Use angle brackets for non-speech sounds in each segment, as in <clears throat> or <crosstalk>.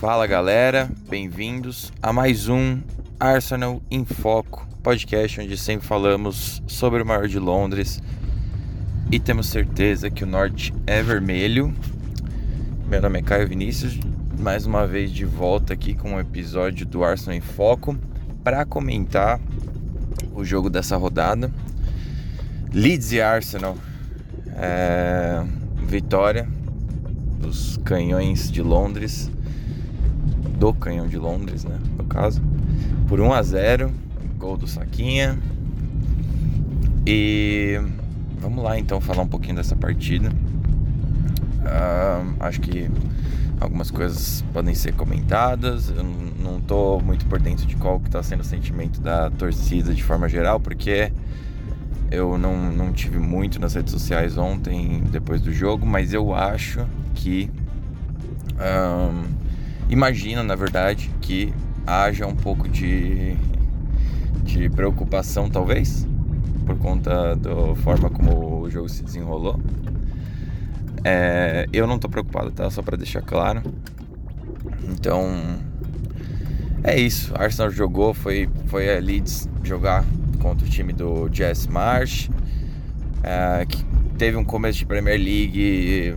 Fala galera, bem-vindos a mais um Arsenal em Foco, podcast onde sempre falamos sobre o maior de Londres e temos certeza que o norte é vermelho. Meu nome é Caio Vinícius, mais uma vez de volta aqui com um episódio do Arsenal em Foco para comentar o jogo dessa rodada. Leeds e Arsenal, é... vitória dos canhões de Londres do Canhão de Londres, né? No caso, por 1 a 0 gol do Saquinha. E vamos lá então falar um pouquinho dessa partida. Uh, acho que algumas coisas podem ser comentadas. Eu não estou muito por dentro de qual que está sendo o sentimento da torcida de forma geral, porque eu não, não tive muito nas redes sociais ontem, depois do jogo, mas eu acho que. Um, imagino, na verdade, que haja um pouco de, de preocupação, talvez, por conta da forma como o jogo se desenrolou. É, eu não tô preocupado, tá? Só para deixar claro. Então, é isso. Arsenal jogou, foi, foi a Leeds jogar contra o time do Jess Marsh, é, que teve um começo de Premier League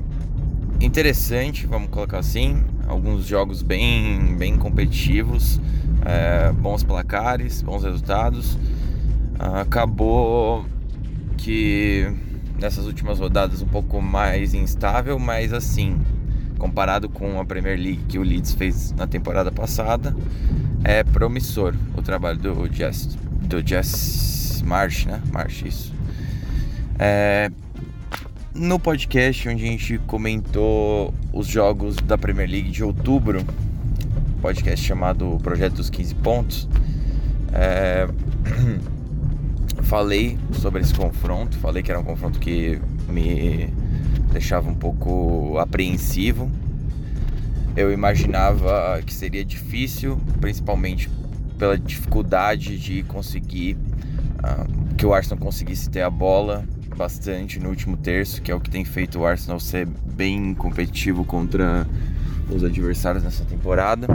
interessante, vamos colocar assim alguns jogos bem, bem competitivos, é, bons placares, bons resultados. Acabou que nessas últimas rodadas um pouco mais instável, mas assim, comparado com a Premier League que o Leeds fez na temporada passada, é promissor o trabalho do Jess, do Jess Marsh, né? Marsh, isso. É, no podcast onde a gente comentou os jogos da Premier League de outubro, podcast chamado Projeto dos 15 Pontos, é... <clears throat> falei sobre esse confronto, falei que era um confronto que me deixava um pouco apreensivo. Eu imaginava que seria difícil, principalmente pela dificuldade de conseguir uh, que o Arsenal conseguisse ter a bola bastante no último terço, que é o que tem feito o Arsenal ser bem competitivo contra os adversários nessa temporada.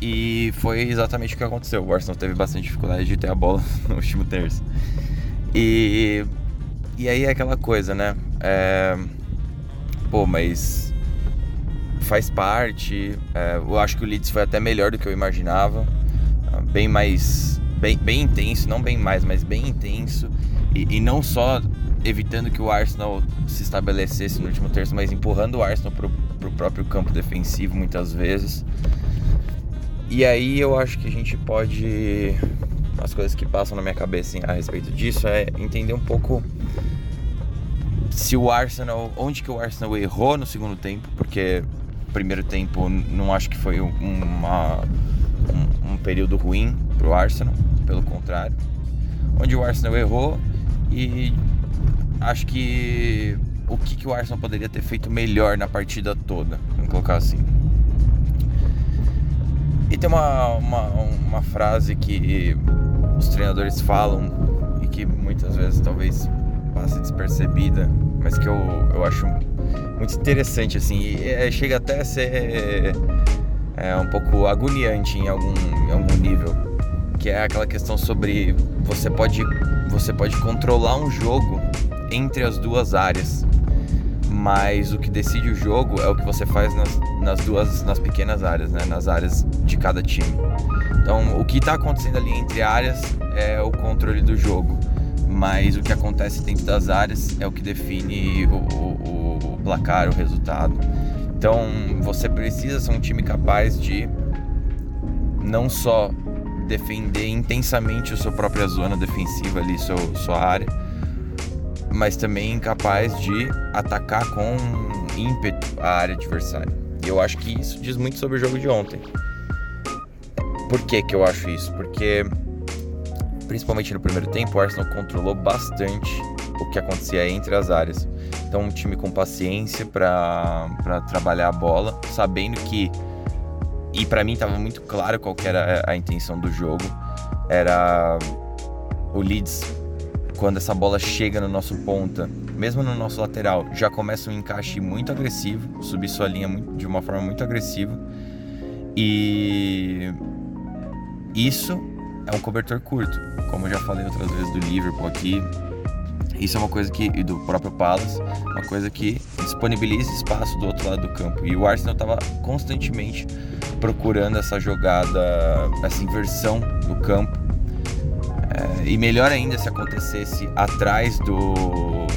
E foi exatamente o que aconteceu. O Arsenal teve bastante dificuldade de ter a bola <laughs> no último terço. E, e aí é aquela coisa, né? É, pô, mas faz parte. É, eu acho que o Leeds foi até melhor do que eu imaginava. Bem mais. Bem, bem intenso, não bem mais, mas bem intenso. E, e, não só evitando que o Arsenal se estabelecesse no último terço, mas empurrando o Arsenal para o próprio campo defensivo muitas vezes. E aí eu acho que a gente pode. As coisas que passam na minha cabeça a respeito disso é entender um pouco se o Arsenal. onde que o Arsenal errou no segundo tempo, porque primeiro tempo não acho que foi uma, um, um período ruim para o Arsenal, pelo contrário. Onde o Arsenal errou e acho que o que, que o Arsenal poderia ter feito melhor na partida toda, vamos colocar assim. E tem uma, uma, uma frase que os treinadores falam e que muitas vezes talvez passe despercebida, mas que eu, eu acho muito interessante, assim, e é, chega até a ser é, um pouco agoniante em algum, em algum nível, que é aquela questão sobre você pode você pode controlar um jogo entre as duas áreas, mas o que decide o jogo é o que você faz nas, nas duas nas pequenas áreas, né? nas áreas de cada time. Então, o que está acontecendo ali entre áreas é o controle do jogo, mas o que acontece dentro das áreas é o que define o, o, o placar, o resultado. Então, você precisa ser um time capaz de não só defender intensamente a sua própria zona defensiva ali, seu, sua área, mas também capaz de atacar com ímpeto a área adversária. Eu acho que isso diz muito sobre o jogo de ontem. Por que, que eu acho isso? Porque, principalmente no primeiro tempo, o Arsenal controlou bastante o que acontecia entre as áreas. Então, um time com paciência para trabalhar a bola, sabendo que. E para mim estava muito claro qual era a intenção do jogo. Era o Leeds, quando essa bola chega no nosso ponta, mesmo no nosso lateral, já começa um encaixe muito agressivo, subir sua linha de uma forma muito agressiva. E isso é um cobertor curto, como eu já falei outras vezes do Liverpool aqui. Isso é uma coisa que, e do próprio Palace, uma coisa que disponibiliza espaço do outro lado do campo. E o Arsenal estava constantemente procurando essa jogada, essa inversão no campo. É, e melhor ainda se acontecesse atrás do.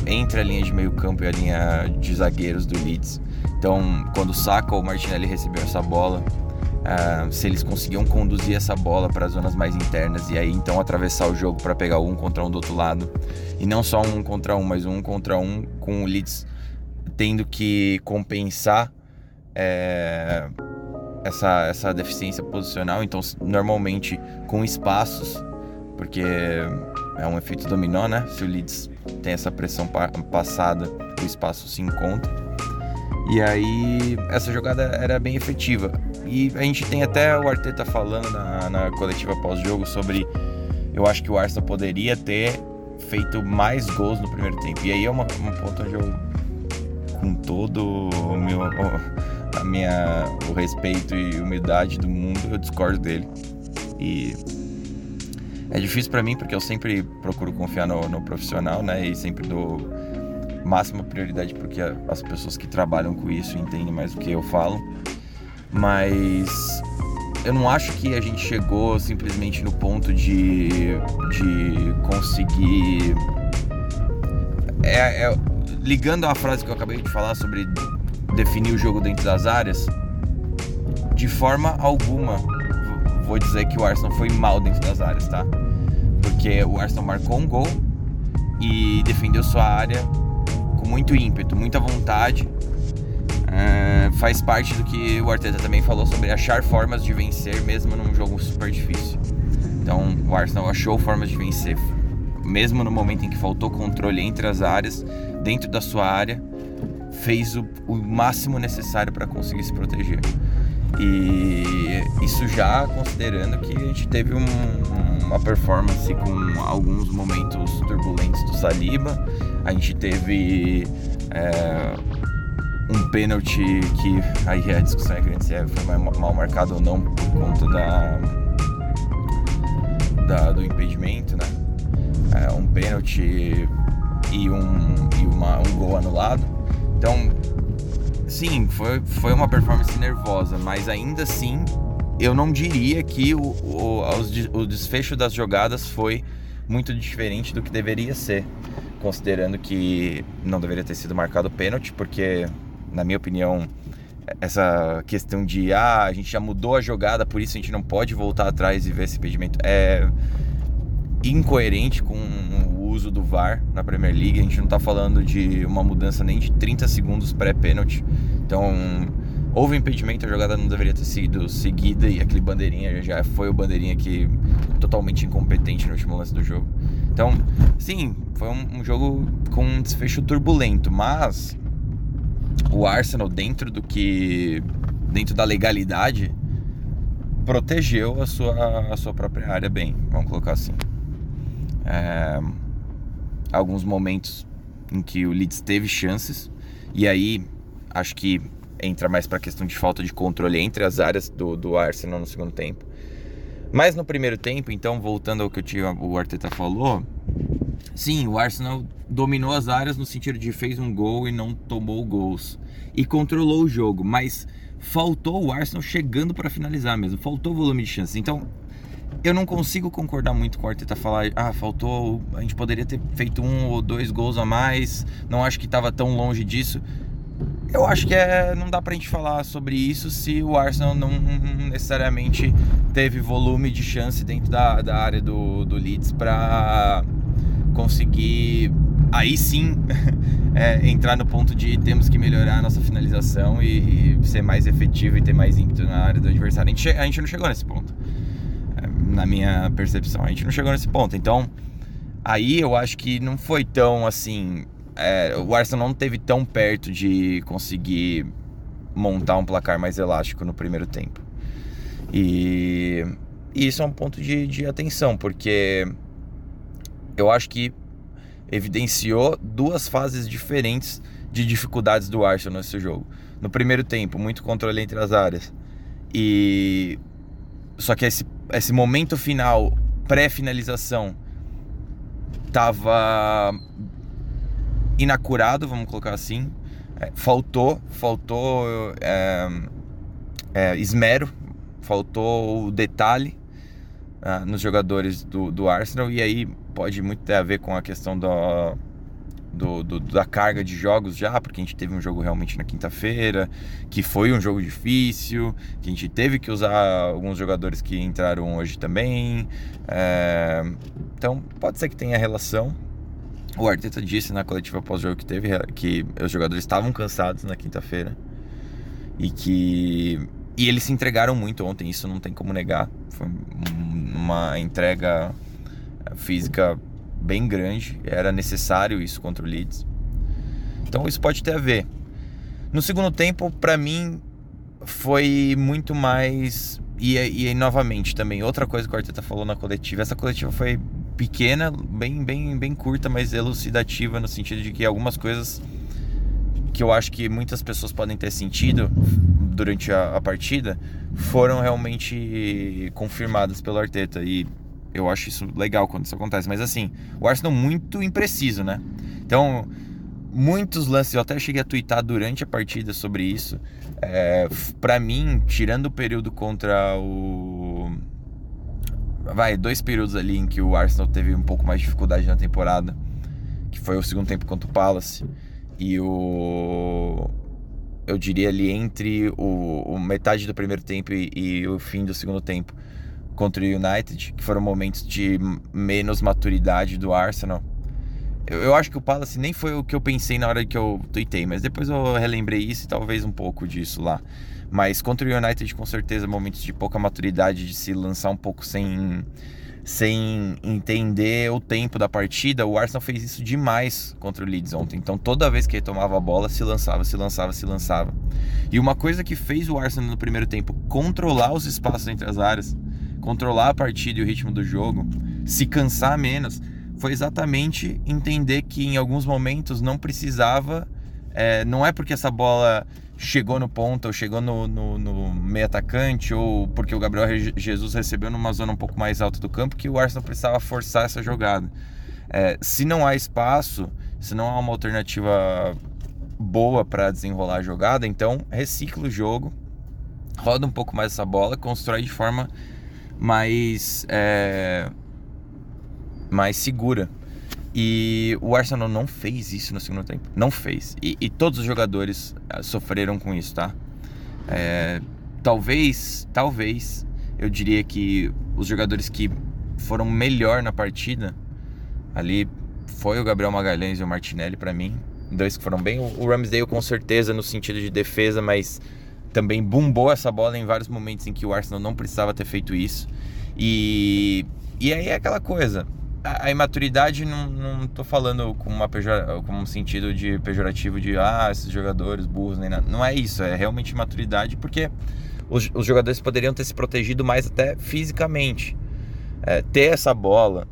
entre a linha de meio campo e a linha de zagueiros do Leeds. Então, quando o Saka ou o Martinelli recebeu essa bola, Uh, se eles conseguiam conduzir essa bola para as zonas mais internas e aí então atravessar o jogo para pegar um contra um do outro lado e não só um contra um, mas um contra um com o Leeds tendo que compensar é, essa, essa deficiência posicional. Então, normalmente com espaços, porque é um efeito dominó, né? Se o Leeds tem essa pressão passada, o espaço se encontra. E aí, essa jogada era bem efetiva. E a gente tem até o Arteta falando na, na coletiva pós-jogo sobre. Eu acho que o Arsenal poderia ter feito mais gols no primeiro tempo. E aí é uma, uma ponto onde eu, com todo o meu, a minha, o respeito e humildade do mundo, eu discordo dele. E é difícil para mim porque eu sempre procuro confiar no, no, profissional, né? E sempre dou máxima prioridade porque as pessoas que trabalham com isso entendem mais do que eu falo mas eu não acho que a gente chegou simplesmente no ponto de, de conseguir. É, é, ligando à frase que eu acabei de falar sobre definir o jogo dentro das áreas, de forma alguma vou dizer que o Arsenal foi mal dentro das áreas, tá? Porque o Arsenal marcou um gol e defendeu sua área com muito ímpeto, muita vontade é, faz parte do que o Arteta também falou sobre achar formas de vencer mesmo num jogo super difícil. Então o Arsenal achou formas de vencer, mesmo no momento em que faltou controle entre as áreas, dentro da sua área, fez o, o máximo necessário para conseguir se proteger. E isso já considerando que a gente teve um, uma performance com alguns momentos turbulentos do Saliba, a gente teve é, um pênalti que aí a discussão é grande se é, foi mal marcado ou não por conta da, da do impedimento, né? É, um pênalti e, um, e uma, um gol anulado. Então, sim, foi, foi uma performance nervosa, mas ainda assim eu não diria que o, o, o desfecho das jogadas foi muito diferente do que deveria ser, considerando que não deveria ter sido marcado pênalti, porque na minha opinião, essa questão de ah, a gente já mudou a jogada, por isso a gente não pode voltar atrás e ver esse impedimento é incoerente com uso do VAR na Premier League. A gente não está falando de uma mudança nem de 30 segundos pré-pênalti. Então, houve impedimento, a jogada não deveria ter sido seguida e aquele bandeirinha já foi o bandeirinha que totalmente incompetente no último lance do jogo. Então, sim, foi um, um jogo com um desfecho turbulento, mas o Arsenal dentro do que dentro da legalidade protegeu a sua, a sua própria área bem, vamos colocar assim. É, alguns momentos em que o Leeds teve chances e aí acho que entra mais para a questão de falta de controle entre as áreas do, do Arsenal no segundo tempo. Mas no primeiro tempo, então voltando ao que o Arteta falou, Sim, o Arsenal dominou as áreas no sentido de fez um gol e não tomou gols e controlou o jogo, mas faltou o Arsenal chegando para finalizar mesmo, faltou volume de chances. Então, eu não consigo concordar muito com o Arteta falar, ah, faltou, a gente poderia ter feito um ou dois gols a mais, não acho que estava tão longe disso. Eu acho que é, não dá pra gente falar sobre isso se o Arsenal não necessariamente teve volume de chance dentro da, da área do, do Leeds para conseguir aí sim <laughs> é, entrar no ponto de temos que melhorar a nossa finalização e, e, ser mais efetivo e ter mais ímpeto na área do adversário. A gente, a gente não chegou nesse ponto, na minha percepção, a gente não chegou nesse ponto. Então, Aí eu acho que não foi tão assim. É, o Arsenal não teve tão perto de conseguir montar um placar mais elástico no primeiro tempo. E, e isso é um ponto de, de atenção, porque eu acho que evidenciou duas fases diferentes de dificuldades do Arsenal nesse jogo. No primeiro tempo, muito controle entre as áreas. E só que esse, esse momento final, pré-finalização, tava inacurado, vamos colocar assim. É, faltou, faltou é, é, esmero, faltou o detalhe uh, nos jogadores do, do Arsenal e aí pode muito ter a ver com a questão da, do, do, da carga de jogos já, porque a gente teve um jogo realmente na quinta-feira, que foi um jogo difícil, que a gente teve que usar alguns jogadores que entraram hoje também. É, então pode ser que tenha relação. O Arteta disse na coletiva pós-jogo que teve que os jogadores estavam cansados na quinta-feira e que e eles se entregaram muito ontem, isso não tem como negar. Foi uma entrega física bem grande, era necessário isso contra o Leeds. Então isso pode ter a ver. No segundo tempo, para mim, foi muito mais. E, e novamente também, outra coisa que o Arteta falou na coletiva. Essa coletiva foi pequena, bem, bem, bem curta, mas elucidativa no sentido de que algumas coisas que eu acho que muitas pessoas podem ter sentido durante a, a partida foram realmente confirmadas pelo Arteta. E eu acho isso legal quando isso acontece. Mas assim, o Arsenal muito impreciso, né? Então, muitos lances, eu até cheguei a twittar durante a partida sobre isso. É, para mim, tirando o período contra o. Vai, dois períodos ali em que o Arsenal teve um pouco mais de dificuldade na temporada, que foi o segundo tempo contra o Palace e o. Eu diria ali entre o, o metade do primeiro tempo e, e o fim do segundo tempo contra o United, que foram momentos de menos maturidade do Arsenal. Eu, eu, acho que o Palace nem foi o que eu pensei na hora que eu tuitei, mas depois eu relembrei isso e talvez um pouco disso lá. Mas contra o United, com certeza, momentos de pouca maturidade, de se lançar um pouco sem, sem entender o tempo da partida. O Arsenal fez isso demais contra o Leeds ontem. Então, toda vez que ele tomava a bola, se lançava, se lançava, se lançava. E uma coisa que fez o Arsenal no primeiro tempo controlar os espaços entre as áreas controlar a partida e o ritmo do jogo, se cansar menos, foi exatamente entender que em alguns momentos não precisava. É, não é porque essa bola chegou no ponto ou chegou no, no, no, meio atacante ou porque o Gabriel Jesus recebeu numa zona um pouco mais alta do campo que o Arsenal precisava forçar essa jogada. É, se não há espaço, se não há uma alternativa boa para desenrolar a jogada, então recicla o jogo, roda um pouco mais essa bola, constrói de forma mais, é, mais segura. E o Arsenal não fez isso no segundo tempo. Não fez. E, e todos os jogadores é, sofreram com isso, tá? É, talvez, talvez, eu diria que os jogadores que foram melhor na partida ali foi o Gabriel Magalhães e o Martinelli para mim. Dois que foram bem. O Ramsdale com certeza no sentido de defesa, mas também bumbou essa bola em vários momentos em que o Arsenal não precisava ter feito isso. E, e aí é aquela coisa. A, imaturidade não, não tô falando com, uma pejor, com um sentido de pejorativo de ah, esses jogadores burros nem nada. Não é isso, é realmente maturidade porque os, os jogadores poderiam ter se protegido mais até fisicamente. É, ter essa bola,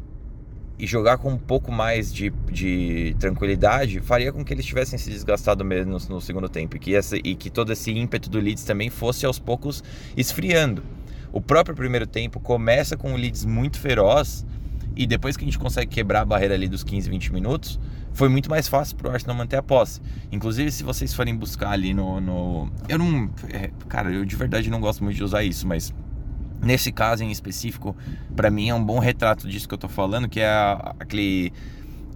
e jogar com um pouco mais de, de tranquilidade faria com que eles tivessem se desgastado menos no segundo tempo e que, essa, e que todo esse ímpeto do Leeds também fosse aos poucos esfriando. O próprio primeiro tempo começa com o Leeds muito feroz e depois que a gente consegue quebrar a barreira ali dos 15, 20 minutos, foi muito mais fácil para o Arsenal manter a posse. Inclusive, se vocês forem buscar ali no. no... Eu não. É, cara, eu de verdade não gosto muito de usar isso, mas Nesse caso em específico, para mim é um bom retrato disso que eu estou falando, que é aquele,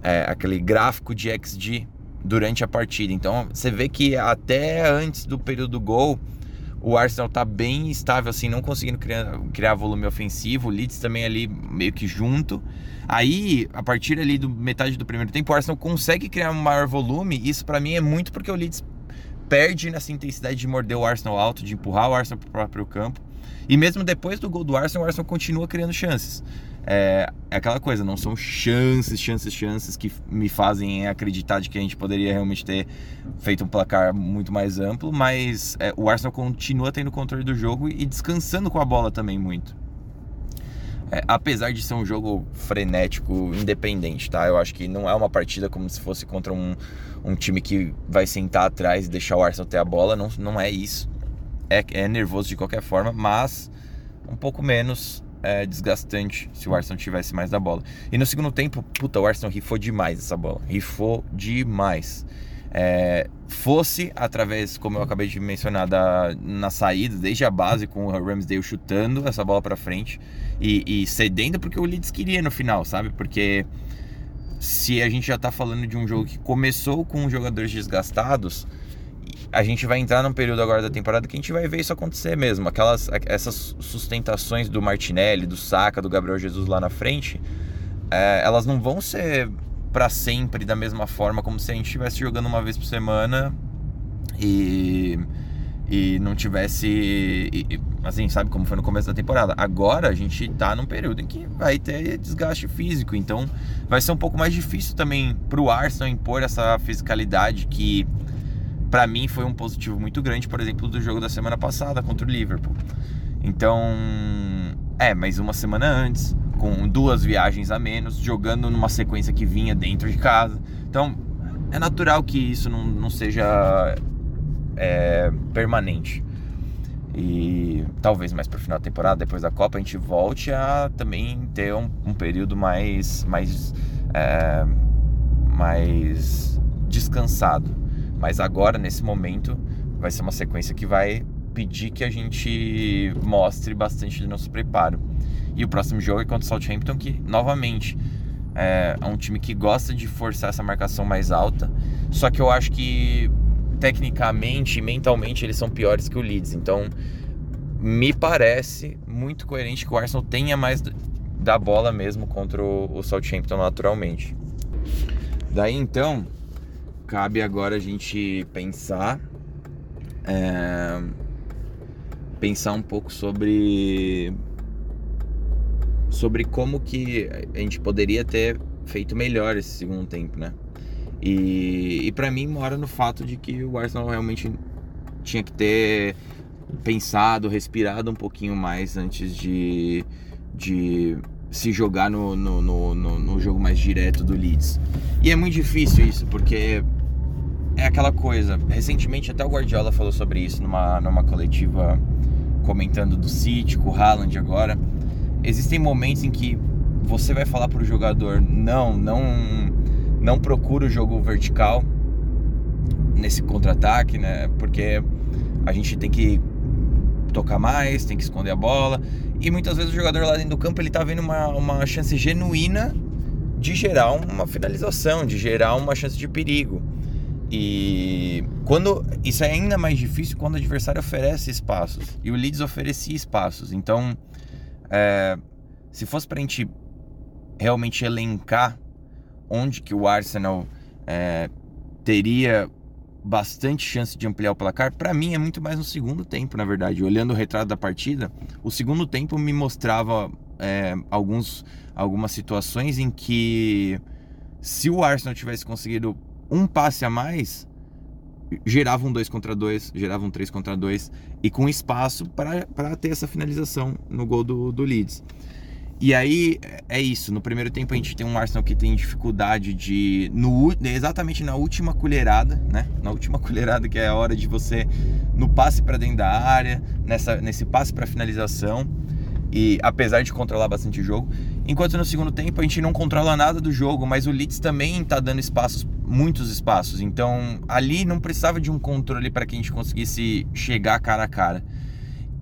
é, aquele gráfico de XG durante a partida. Então você vê que até antes do período do gol, o Arsenal está bem estável, assim, não conseguindo criar, criar volume ofensivo. O Leeds também ali meio que junto. Aí, a partir ali do metade do primeiro tempo, o Arsenal consegue criar um maior volume. Isso para mim é muito porque o Leeds perde nessa intensidade de morder o Arsenal alto, de empurrar o Arsenal para o próprio campo. E mesmo depois do gol do Arsenal, o Arsenal continua criando chances. é, é, aquela coisa, não são chances, chances, chances que me fazem acreditar de que a gente poderia realmente ter feito um placar muito mais amplo, mas é, o Arsenal continua tendo controle do jogo e descansando com a bola também muito. É, apesar de ser um jogo frenético, independente, tá? Eu acho que não é uma partida como se fosse contra um, um time que vai sentar atrás e deixar o Arsenal ter a bola, não, não é isso. É, é nervoso de qualquer forma, mas um pouco menos é, desgastante se o Arsenal tivesse mais da bola. E no segundo tempo, puta, o Arsenal rifou demais essa bola. Rifou demais. É, fosse através, como eu acabei de mencionar, da, na saída, desde a base, com o Ramsdale chutando essa bola para frente e, e, cedendo porque o Leeds queria no final, sabe? Porque se a gente já tá falando de um jogo que começou com jogadores desgastados, a gente vai entrar num período agora da temporada que a gente vai ver isso acontecer mesmo. Aquelas essas sustentações do Martinelli, do Saka, do Gabriel Jesus lá na frente, é, elas não vão ser para sempre da mesma forma como se a gente estivesse jogando uma vez por semana e e não tivesse e, assim, sabe como foi no começo da temporada. Agora a gente tá num período em que vai ter desgaste físico, então vai ser um pouco mais difícil também pro Arsenal impor essa fisicalidade que para mim foi um positivo muito grande, por exemplo, do jogo da semana passada contra o Liverpool. Então, é, mas uma semana antes, com duas viagens a menos, jogando numa sequência que vinha dentro de casa. Então, é natural que isso não, não seja é, permanente. E talvez mais para o final da temporada, depois da Copa, a gente volte a também ter um, um período mais, mais, é, mais descansado mas agora, nesse momento, vai ser uma sequência que vai pedir que a gente mostre bastante do nosso preparo. E o próximo jogo é contra o Southampton, que novamente é, é um time que gosta de forçar essa marcação mais alta. Só que eu acho que tecnicamente e mentalmente eles são piores que o Leeds. Então me parece muito coerente que o Arsenal tenha mais da bola mesmo contra o Southampton naturalmente. Daí então cabe agora a gente pensar é, pensar um pouco sobre sobre como que a gente poderia ter feito melhor esse segundo tempo, né? E, e para mim mora no fato de que o Arsenal realmente tinha que ter pensado, respirado um pouquinho mais antes de, de se jogar no, no, no, no, jogo mais direto do Leeds. E é muito difícil isso, porque é aquela coisa. Recentemente até o Guardiola falou sobre isso numa, numa coletiva comentando do City, com o Haaland agora. Existem momentos em que você vai falar para o jogador, não, não, não procura o jogo vertical nesse contra-ataque, né? Porque a gente tem que tocar mais, tem que esconder a bola. E muitas vezes o jogador lá dentro do campo ele tá vendo uma, uma chance genuína de gerar uma finalização, de gerar uma chance de perigo. E quando isso é ainda mais difícil quando o adversário oferece espaços e o Leeds oferecia espaços. Então, é, se fosse para a gente realmente elencar onde que o Arsenal é, teria bastante chance de ampliar o placar, para mim é muito mais no segundo tempo, na verdade. Olhando o retrato da partida, o segundo tempo me mostrava é, alguns, algumas situações em que se o Arsenal tivesse conseguido um passe a mais gerava um 2 contra 2, gerava um 3 contra 2 e com espaço para ter essa finalização no gol do, do Leeds. E aí é isso, no primeiro tempo a gente tem um Arsenal que tem dificuldade de no exatamente na última colherada, né? Na última <laughs> colherada que é a hora de você no passe para dentro da área, nessa nesse passe para finalização e apesar de controlar bastante o jogo, enquanto no segundo tempo a gente não controla nada do jogo, mas o Leeds também está dando espaços muitos espaços. Então ali não precisava de um controle para que a gente conseguisse chegar cara a cara.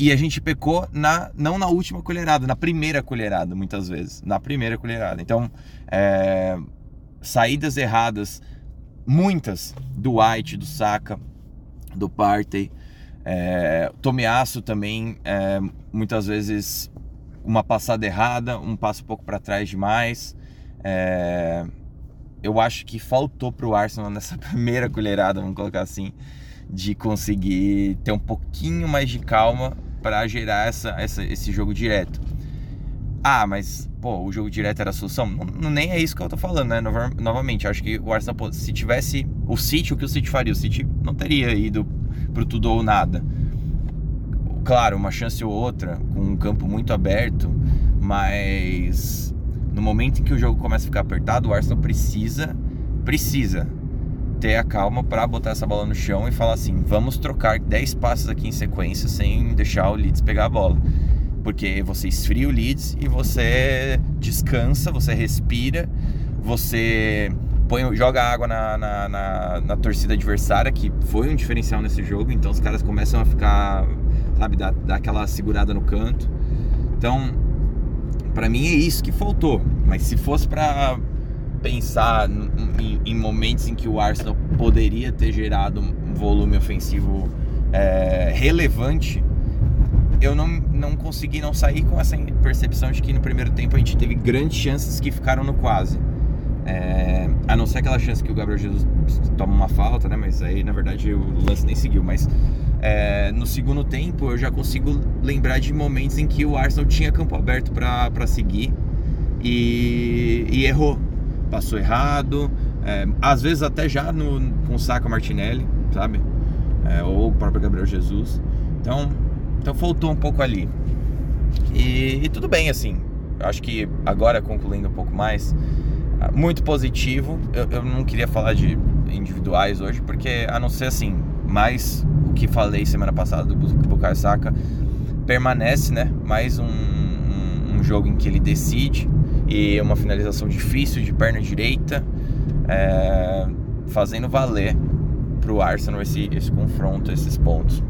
E a gente pecou na não na última colherada, na primeira colherada, muitas vezes. Na primeira colherada. Então, é, saídas erradas, muitas, do White, do Saka, do Partey. É, Tomeaço também, é, muitas vezes uma passada errada, um passo um pouco para trás demais. É, eu acho que faltou para o Arsenal nessa <laughs> primeira colherada, vamos colocar assim, de conseguir ter um pouquinho mais de calma para gerar essa, essa, esse jogo direto. Ah, mas, pô, o jogo direto era a solução? Não, nem é isso que eu tô falando, né? Novamente, acho que o Arsenal, se tivesse o City, o que o City faria? O City não teria ido pro tudo ou nada. Claro, uma chance ou outra, com um campo muito aberto, mas no momento em que o jogo começa a ficar apertado, o Arsenal precisa, precisa ter a calma para botar essa bola no chão e falar assim: vamos trocar 10 passos aqui em sequência sem deixar o Leeds pegar a bola. Porque você esfria o Leeds e você descansa, você respira, você põe, joga água na, na, na, na torcida adversária, que foi um diferencial nesse jogo, então os caras começam a ficar, sabe, dar, dar aquela segurada no canto. Então, para mim é isso que faltou. Mas se fosse para pensar em, em, momentos em que o Arsenal poderia ter gerado um volume ofensivo é, relevante, eu não, não consegui não sair com essa percepção de que no primeiro tempo a gente teve grandes chances que ficaram no quase. É, a não ser aquela chance que o Gabriel Jesus toma uma falta, né? Mas aí na verdade o lance nem seguiu. Mas é, no segundo tempo eu já consigo lembrar de momentos em que o Arsenal tinha campo aberto para seguir e, e errou passou errado, é, às vezes até já no, com o Saca Martinelli, sabe? É, ou o próprio Gabriel Jesus. Então, então faltou um pouco ali. E, e tudo bem, assim. Acho que agora concluindo um pouco mais, muito positivo. Eu, eu não queria falar de individuais hoje, porque a não ser assim, mais o que falei semana passada do Bukayo Saka, permanece, né? Mais um, um, um jogo em que ele decide e uma finalização difícil de perna direita, é, fazendo valer para o Arsenal esse, esse confronto, esses pontos.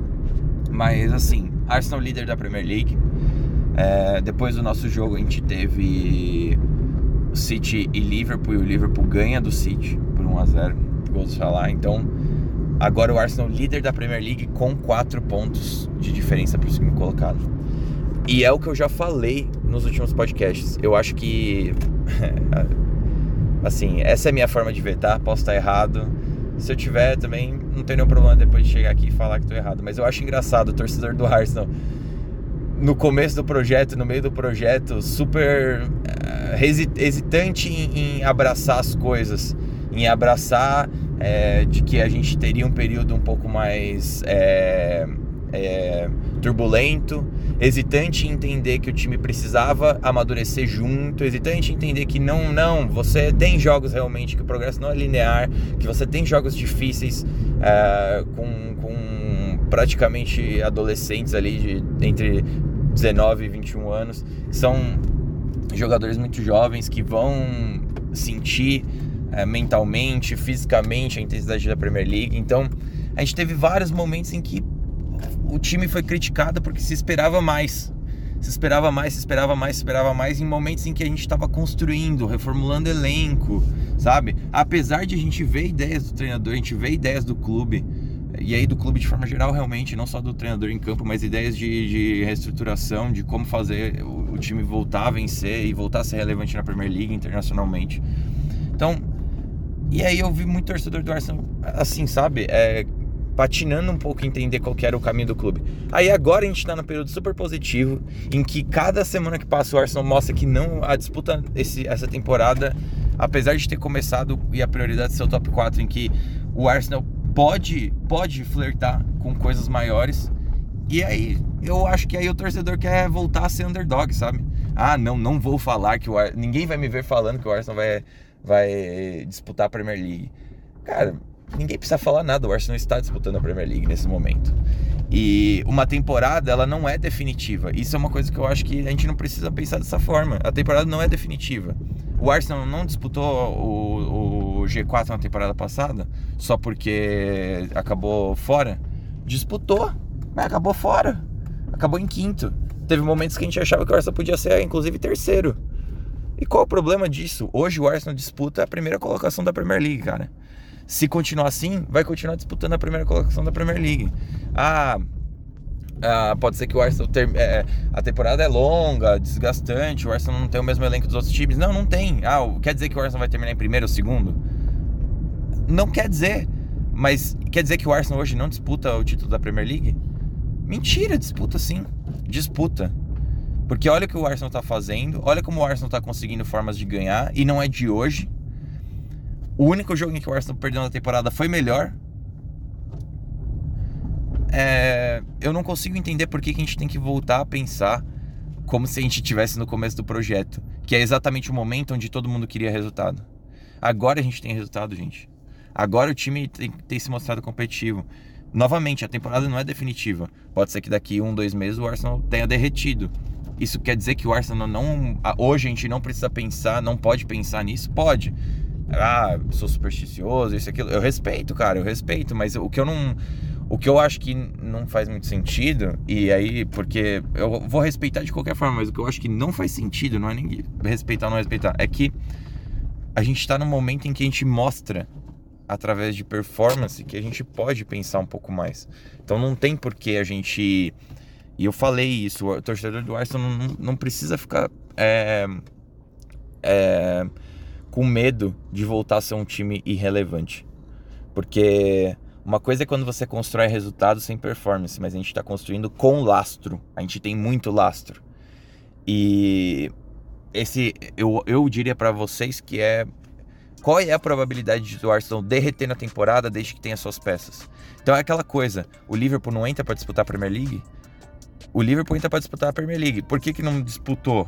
Mas assim, Arsenal líder da Premier League. É, depois do nosso jogo a gente teve City e Liverpool e o Liverpool ganha do City por 1 a 0 gols falar. Então agora o Arsenal líder da Premier League com 4 pontos de diferença para o segundo colocado. E é o que eu já falei nos últimos podcasts. Eu acho que. <laughs> assim, essa é a minha forma de ver, tá? Posso estar errado. Se eu tiver também, não tem nenhum problema depois de chegar aqui e falar que estou errado. Mas eu acho engraçado o torcedor do Arsenal, no começo do projeto, no meio do projeto, super uh, hesitante em, em, abraçar as coisas, em abraçar é, de que a gente teria um período um pouco mais. É, é, turbulento, hesitante em entender que o time precisava amadurecer junto, hesitante em entender que não, não, você tem jogos realmente que o progresso não é linear, que você tem jogos difíceis é, com, com praticamente adolescentes ali de entre 19 e 21 anos, são jogadores muito jovens que vão sentir é, mentalmente, fisicamente a intensidade da Premier League. Então, a gente teve vários momentos em que o time foi criticado porque se esperava mais. Se esperava mais, se esperava mais, se esperava mais em momentos em que a gente estava construindo, reformulando elenco, sabe? Apesar de a gente ver ideias do treinador, a gente ver ideias do clube, e aí do clube de forma geral realmente, não só do treinador em campo, mas ideias de, de reestruturação, de como fazer o, o, time voltar a vencer e voltar a ser relevante na Premier League internacionalmente. Então, e aí eu vi muito torcedor do Arsenal assim, sabe? É, patinando um pouco entender qual era o caminho do clube. Aí agora a gente está no período super positivo, em que cada semana que passa o Arsenal mostra que não a disputa esse, essa temporada, apesar de ter começado e a prioridade ser o top 4, em que o Arsenal pode, pode flertar com coisas maiores. E aí eu acho que aí o torcedor quer voltar a ser underdog, sabe? Ah, não, não vou falar que o Ar... ninguém vai me ver falando que o Arsenal vai, vai disputar a Premier League. Cara, ninguém precisa falar nada, o Arsenal está disputando a Premier League nesse momento. E uma temporada, ela não é definitiva. Isso é uma coisa que eu acho que a gente não precisa pensar dessa forma. A temporada não é definitiva. O Arsenal não disputou o, o G4 na temporada passada só porque acabou fora. Disputou, mas acabou fora. Acabou em quinto. Teve momentos que a gente achava que o Arsenal podia ser, inclusive, terceiro. E qual o problema disso? Hoje o Arsenal disputa a primeira colocação da Premier League, cara se continuar assim, vai continuar disputando a primeira colocação da Premier League. Ah, ah pode ser que o Arsenal ter, é, a temporada é longa, desgastante, o Arsenal não tem o mesmo elenco dos outros times. Não, não tem. Ah, quer dizer que o Arsenal vai terminar em primeiro ou segundo? Não quer dizer. Mas quer dizer que o Arsenal hoje não disputa o título da Premier League? Mentira, disputa sim. Disputa. Porque olha o que o Arsenal tá fazendo, olha como o Arsenal tá conseguindo formas de ganhar, e não é de hoje. O único jogo em que o Arsenal perdeu na temporada foi melhor. É, eu não consigo entender por que, que a gente tem que voltar a pensar como se a gente estivesse no começo do projeto, que é exatamente o momento onde todo mundo queria resultado. Agora a gente tem resultado, gente. Agora o time tem, tem se mostrado competitivo. Novamente, a temporada não é definitiva. Pode ser que daqui um, dois meses o Arsenal tenha derretido. Isso quer dizer que o Arsenal não. Hoje a gente não precisa pensar, não pode pensar nisso? Pode. Ah, sou supersticioso, isso, aquilo. Eu respeito, cara, eu respeito, mas o que eu não. O que eu acho que não faz muito sentido, e aí, porque eu vou respeitar de qualquer forma, mas o que eu acho que não faz sentido, não é nem respeitar ou não respeitar, é que a gente tá num momento em que a gente mostra através de performance que a gente pode pensar um pouco mais. Então não tem por que a gente. E eu falei isso, o torcedor do Arsenal não, não precisa ficar é, é, com medo de voltar a ser um time irrelevante. Porque uma coisa é quando você constrói resultado sem performance, mas a gente está construindo com lastro. A gente tem muito lastro. E esse eu, eu diria para vocês que é qual é a probabilidade do Arsenal derreter na temporada desde que tenha suas peças? Então é aquela coisa, o Liverpool não entra para disputar a Premier League? O Liverpool entra para disputar a Premier League. Por que, que não disputou?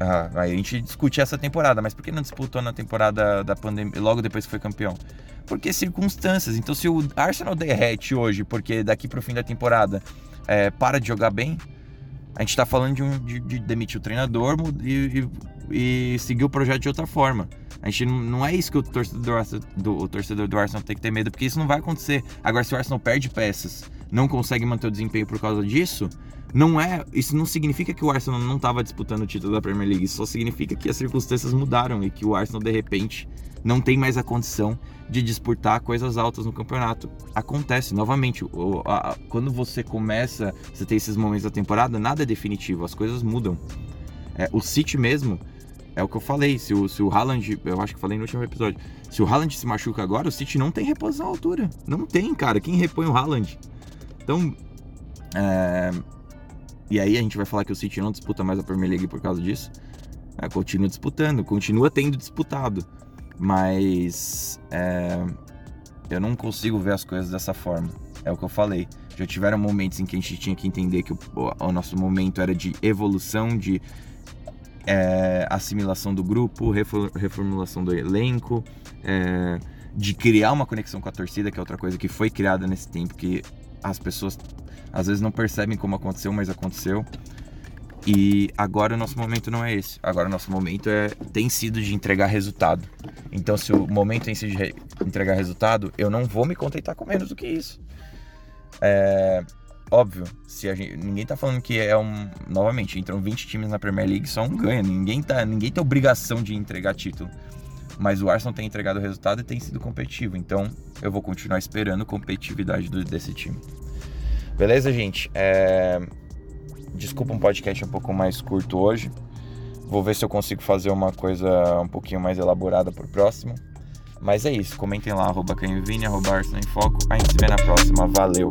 Ah, a gente discute essa temporada, mas por que não disputou na temporada da pandemia, logo depois que foi campeão? Porque circunstâncias. Então, se o Arsenal derrete hoje, porque daqui para o fim da temporada é, para de jogar bem, a gente está falando de, um, de, de, demitir o treinador e, e, e, seguir o projeto de outra forma. A gente não, não é isso que o torcedor, do, o torcedor do Arsenal tem que ter medo, porque isso não vai acontecer. Agora, se o Arsenal perde peças, não consegue manter o desempenho por causa disso, não é, isso não significa que o Arsenal não estava disputando o título da Premier League, isso só significa que as circunstâncias mudaram e que o Arsenal de repente não tem mais a condição de disputar coisas altas no campeonato. Acontece, novamente, o, a, quando você começa, você tem esses momentos da temporada, nada é definitivo, as coisas mudam. É, o City mesmo, é o que eu falei, se o, se o Haaland, eu acho que falei no último episódio, se o Haaland se machuca agora, o City não tem reposição à altura. Não tem, cara. Quem repõe o Haaland? Então, é... e aí a gente vai falar que o City não disputa mais a Premier League por causa disso. É, continua disputando, continua tendo disputado. Mas é, eu não consigo ver as coisas dessa forma. É o que eu falei. Já tiveram momentos em que a gente tinha que entender que o, o nosso momento era de evolução, de é, assimilação do grupo, reformulação do elenco, é, de criar uma conexão com a torcida, que é outra coisa que foi criada nesse tempo, que as pessoas às vezes não percebem como aconteceu, mas aconteceu. E agora o nosso momento não é esse. Agora o nosso momento é tem sido de entregar resultado. Então, se o momento tem sido de entregar resultado, eu não vou me contentar com menos do que isso. É óbvio, se a gente, ninguém tá falando que é um, novamente, entram 20 times na Premier League, só um ganha, ninguém tá, ninguém tem obrigação de entregar título. Mas o Arsenal tem entregado resultado e tem sido competitivo, então eu vou continuar esperando competitividade do, desse time. Beleza, gente? É... Desculpa um podcast um pouco mais curto hoje. Vou ver se eu consigo fazer uma coisa um pouquinho mais elaborada pro próximo. Mas é isso, comentem lá, arroba Canvini, arroba Arsenal em Foco. A gente se vê na próxima, valeu!